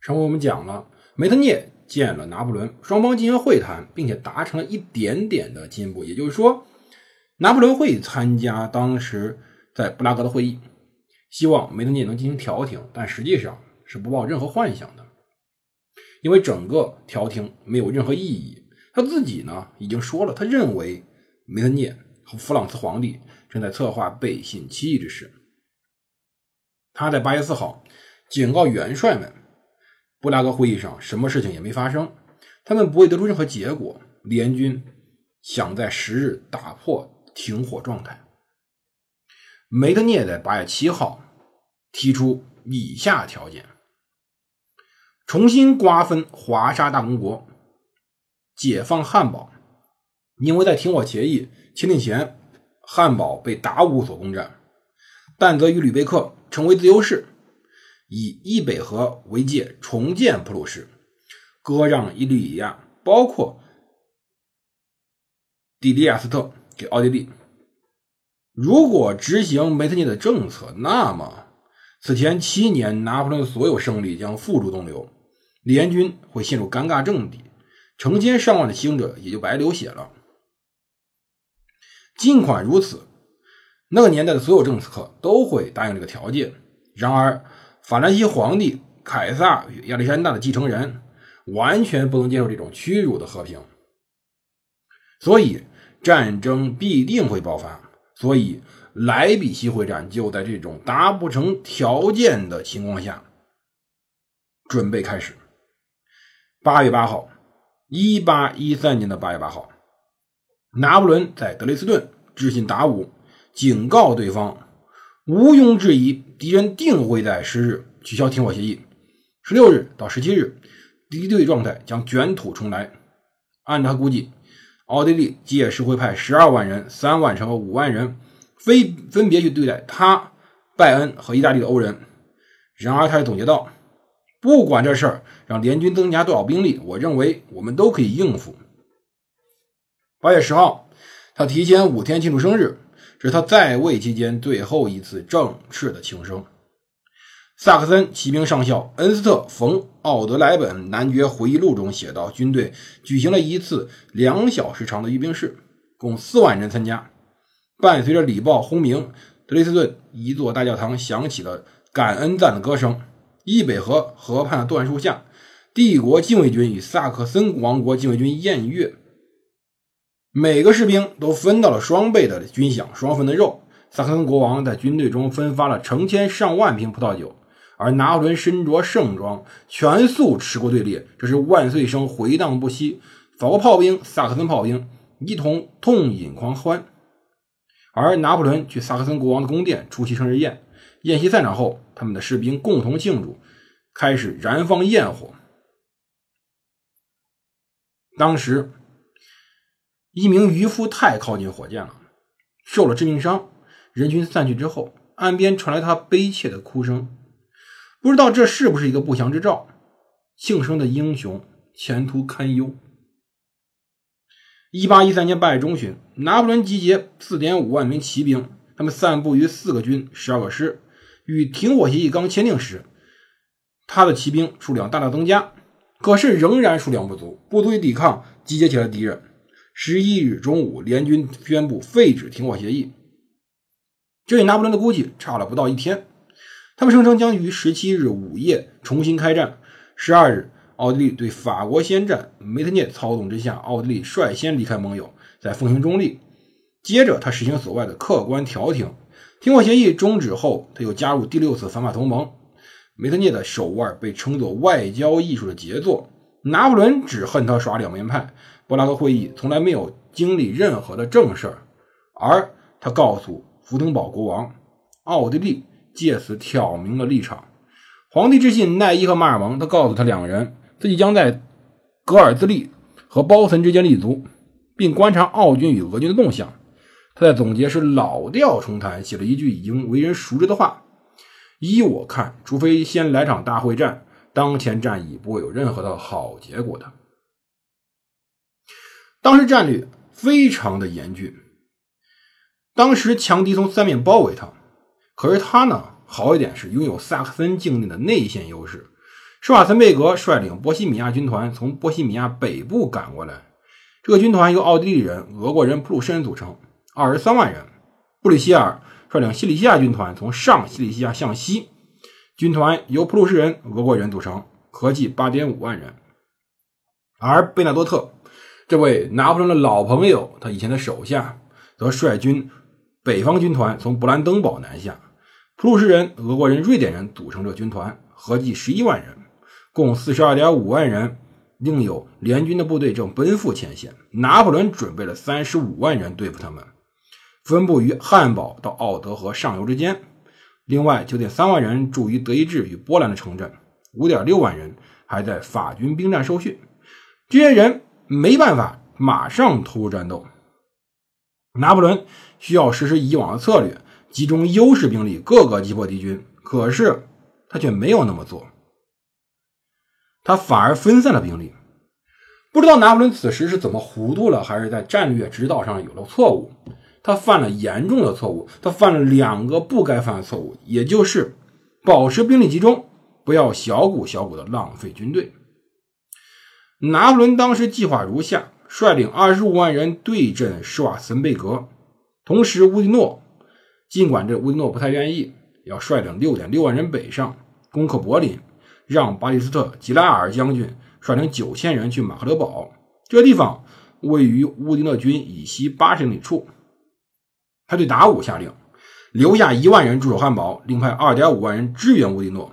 上回我们讲了梅特涅见了拿破仑，双方进行会谈，并且达成了一点点的进步，也就是说。拿破仑会参加当时在布拉格的会议，希望梅特涅能进行调停，但实际上是不抱任何幻想的，因为整个调停没有任何意义。他自己呢已经说了，他认为梅特涅和弗朗茨皇帝正在策划背信弃义之事。他在八月四号警告元帅们，布拉格会议上什么事情也没发生，他们不会得出任何结果。联军想在十日打破。停火状态。梅特涅在八月七号提出以下条件：重新瓜分华沙大公国，解放汉堡。因为在停火协议签订前，汉堡被达乌所攻占，但则与吕贝克成为自由市，以易北河为界重建普鲁士，割让伊利亚，包括迪利亚斯特。给奥地利，如果执行梅特涅的政策，那么此前七年拿破仑的所有胜利将付诸东流，联军会陷入尴尬境地，成千上万的牺牲者也就白流血了。尽管如此，那个年代的所有政客都会答应这个条件。然而，法兰西皇帝凯撒与亚历山大的继承人完全不能接受这种屈辱的和平，所以。战争必定会爆发，所以莱比锡会战就在这种达不成条件的情况下准备开始。八月八号，一八一三年的八月八号，拿破仑在德累斯顿致信达武，警告对方毋庸置疑，敌人定会在十日取消停火协议，十六日到十七日，敌对状态将卷土重来。按他估计。奥地利届时会派十二万人、三万乘和五万人，非分别去对待他、拜恩和意大利的欧人。然而，他又总结道：“不管这事儿让联军增加多少兵力，我认为我们都可以应付。”八月十号，他提前五天庆祝生日，是他在位期间最后一次正式的庆生。萨克森骑兵上校恩斯特·冯·奥德莱本男爵回忆录中写道：“军队举行了一次两小时长的阅兵式，共四万人参加。伴随着礼炮轰鸣，德累斯顿一座大教堂响起了感恩赞的歌声。伊北河河畔的椴树下，帝国禁卫军与萨克森王国禁卫军宴乐，每个士兵都分到了双倍的军饷，双份的肉。萨克森国王在军队中分发了成千上万瓶葡萄酒。”而拿破仑身着盛装，全速驰过队列，这是万岁声回荡不息。法国炮兵、萨克森炮兵一同痛饮狂欢。而拿破仑去萨克森国王的宫殿出席生日宴，宴席散场后，他们的士兵共同庆祝，开始燃放焰火。当时，一名渔夫太靠近火箭了，受了致命伤。人群散去之后，岸边传来他悲切的哭声。不知道这是不是一个不祥之兆？庆生的英雄前途堪忧。一八一三年八月中旬，拿破仑集结四点五万名骑兵，他们散布于四个军、十二个师。与停火协议刚签订时，他的骑兵数量大大增加，可是仍然数量不足，不足以抵抗集结起来的敌人。十一日中午，联军宣布废止停火协议，这与拿破仑的估计差了不到一天。他们声称将于十七日午夜重新开战。十二日，奥地利对法国宣战。梅特涅操纵之下，奥地利率先离开盟友，在奉行中立。接着，他实行所谓的客观调停。停火协议终止后，他又加入第六次反法同盟。梅特涅的手腕被称作外交艺术的杰作。拿破仑只恨他耍两面派。布拉格会议从来没有经历任何的正事儿，而他告诉福登堡国王，奥地利。借此挑明了立场。皇帝致信奈伊和马尔蒙，他告诉他两人，自己将在格尔兹利和包岑之间立足，并观察奥军与俄军的动向。他在总结时老调重弹，写了一句已经为人熟知的话：“依我看，除非先来场大会战，当前战役不会有任何的好结果的。”当时战略非常的严峻，当时强敌从三面包围他，可是他呢好一点是拥有萨克森境内的内线优势。施瓦岑贝格率领波西米亚军团从波西米亚北部赶过来，这个军团由奥地利人、俄国人、普鲁士人组成，二十三万人。布里希尔率领西里西亚军团从上西里西亚向西，军团由普鲁士人、俄国人组成，合计八点五万人。而贝纳多特。这位拿破仑的老朋友，他以前的手下，则率军北方军团从勃兰登堡南下，普鲁士人、俄国人、瑞典人组成这军团，合计十一万人，共四十二点五万人。另有联军的部队正奔赴前线，拿破仑准备了三十五万人对付他们，分布于汉堡到奥德河上游之间。另外九点三万人驻于德意志与波兰的城镇，五点六万人还在法军兵站受训。这些人。没办法，马上投入战斗。拿破仑需要实施以往的策略，集中优势兵力，各个击破敌军。可是他却没有那么做，他反而分散了兵力。不知道拿破仑此时是怎么糊涂了，还是在战略指导上有了错误。他犯了严重的错误，他犯了两个不该犯的错误，也就是保持兵力集中，不要小股小股的浪费军队。拿破仑当时计划如下：率领二十五万人对阵施瓦岑贝格，同时乌迪诺，尽管这乌迪诺不太愿意，要率领六点六万人北上攻克柏林，让巴蒂斯特·吉拉尔将军率领九千人去马克德堡。这个地方位于乌迪诺军以西八十里处。他对达武下令，留下一万人驻守汉堡，另派二点五万人支援乌迪诺。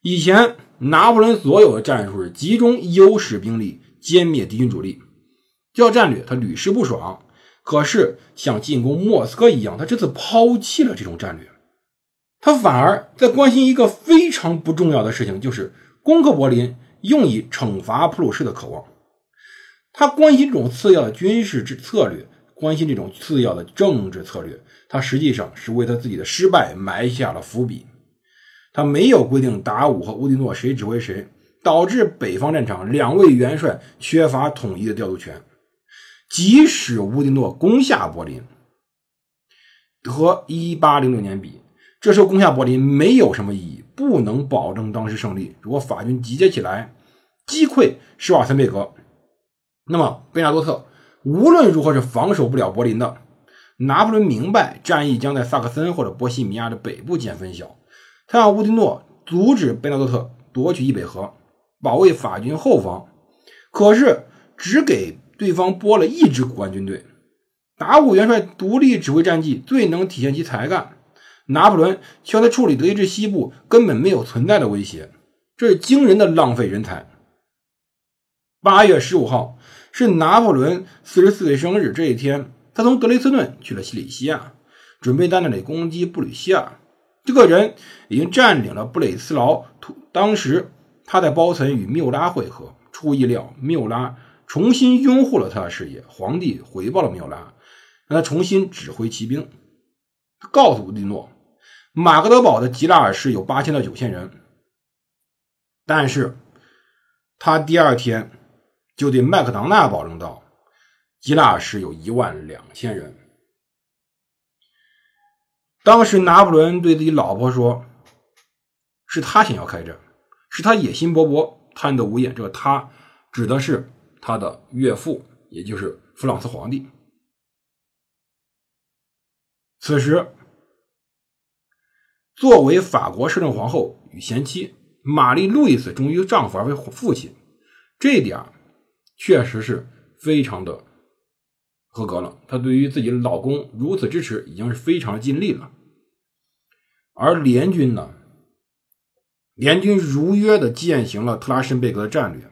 以前。拿破仑所有的战术是集中优势兵力歼灭敌军主力，这战略他屡试不爽。可是像进攻莫斯科一样，他这次抛弃了这种战略，他反而在关心一个非常不重要的事情，就是攻克柏林用以惩罚普鲁士的渴望。他关心这种次要的军事之策略，关心这种次要的政治策略，他实际上是为他自己的失败埋下了伏笔。他没有规定达武和乌迪诺谁指挥谁，导致北方战场两位元帅缺乏统一的调度权。即使乌迪诺攻下柏林，和1806年比，这时候攻下柏林没有什么意义，不能保证当时胜利。如果法军集结起来击溃施瓦岑贝格，那么贝纳多特无论如何是防守不了柏林的。拿破仑明白战役将在萨克森或者波西米亚的北部见分晓。他让乌迪诺阻止贝纳多特夺取易北河，保卫法军后方，可是只给对方拨了一支骨干军队。达武元帅独立指挥战绩，最能体现其才干。拿破仑需要他处理德意志西部根本没有存在的威胁，这是惊人的浪费人才。八月十五号是拿破仑四十四岁生日，这一天他从德累斯顿去了西里西亚，准备在那里攻击布吕西亚。这个人已经占领了布雷斯劳。当时他在包岑与缪拉会合，出意料，缪拉重新拥护了他的事业。皇帝回报了缪拉，让他重新指挥骑兵。他告诉乌迪诺，马格德堡的吉拉尔师有八千到九千人，但是他第二天就对麦克唐纳保证道，吉拉是有一万两千人。当时拿破仑对自己老婆说：“是他想要开战，是他野心勃勃、贪得无厌。”这个“他”指的是他的岳父，也就是弗朗斯皇帝。此时，作为法国摄政皇后与贤妻玛丽路易斯忠于丈夫而为父亲，这一点确实是非常的。合格了，她对于自己的老公如此支持，已经是非常尽力了。而联军呢，联军如约的践行了特拉申贝格的战略，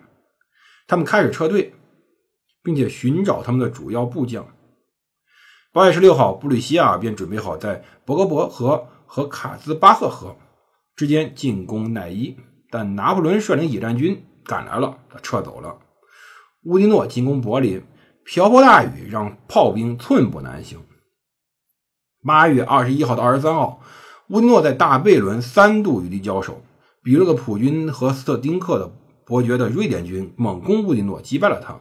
他们开始撤退，并且寻找他们的主要部将。八月十六号，布吕西亚便准备好在博格伯河和卡兹巴赫河之间进攻奈伊，但拿破仑率领野战军赶来了，他撤走了。乌迪诺进攻柏林，瓢泼大雨让炮兵寸步难行。八月二十一号到二十三号，乌迪诺在大贝伦三度与敌交手，比勒格普军和斯特丁克的伯爵的瑞典军猛攻乌迪诺，击败了他。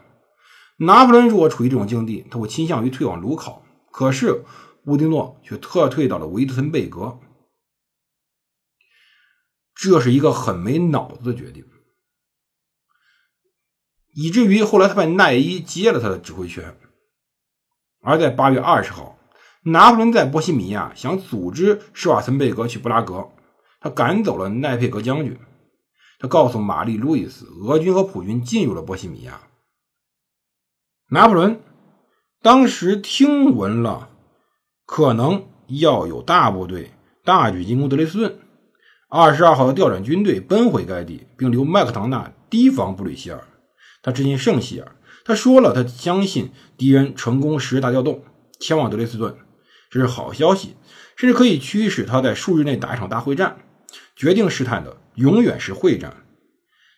拿破仑如果处于这种境地，他会倾向于退往卢考，可是乌迪诺却撤退到了维特森贝格，这是一个很没脑子的决定。以至于后来他把奈伊接了他的指挥权，而在八月二十号，拿破仑在波西米亚想组织施瓦岑贝格去布拉格，他赶走了奈佩格将军，他告诉玛丽·路易斯，俄军和普军进入了波西米亚。拿破仑当时听闻了，可能要有大部队大举进攻德累斯顿，二十二号调转军队奔回该地，并留麦克唐纳提防布吕歇尔。他致信圣希尔，他说了，他相信敌人成功实施大调动，前往德累斯顿，这是好消息，甚至可以驱使他在数日内打一场大会战。决定试探的永远是会战。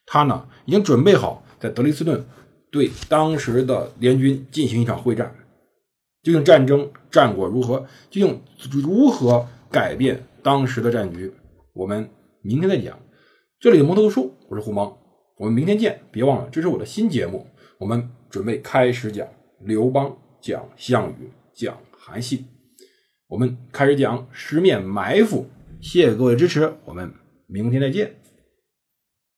他呢，已经准备好在德累斯顿对当时的联军进行一场会战。究竟战争战果如何？究竟如何改变当时的战局？我们明天再讲。这里的蒙头书，我是胡蒙。我们明天见！别忘了，这是我的新节目。我们准备开始讲刘邦，讲项羽，讲韩信。我们开始讲十面埋伏。谢谢各位支持，我们明天再见。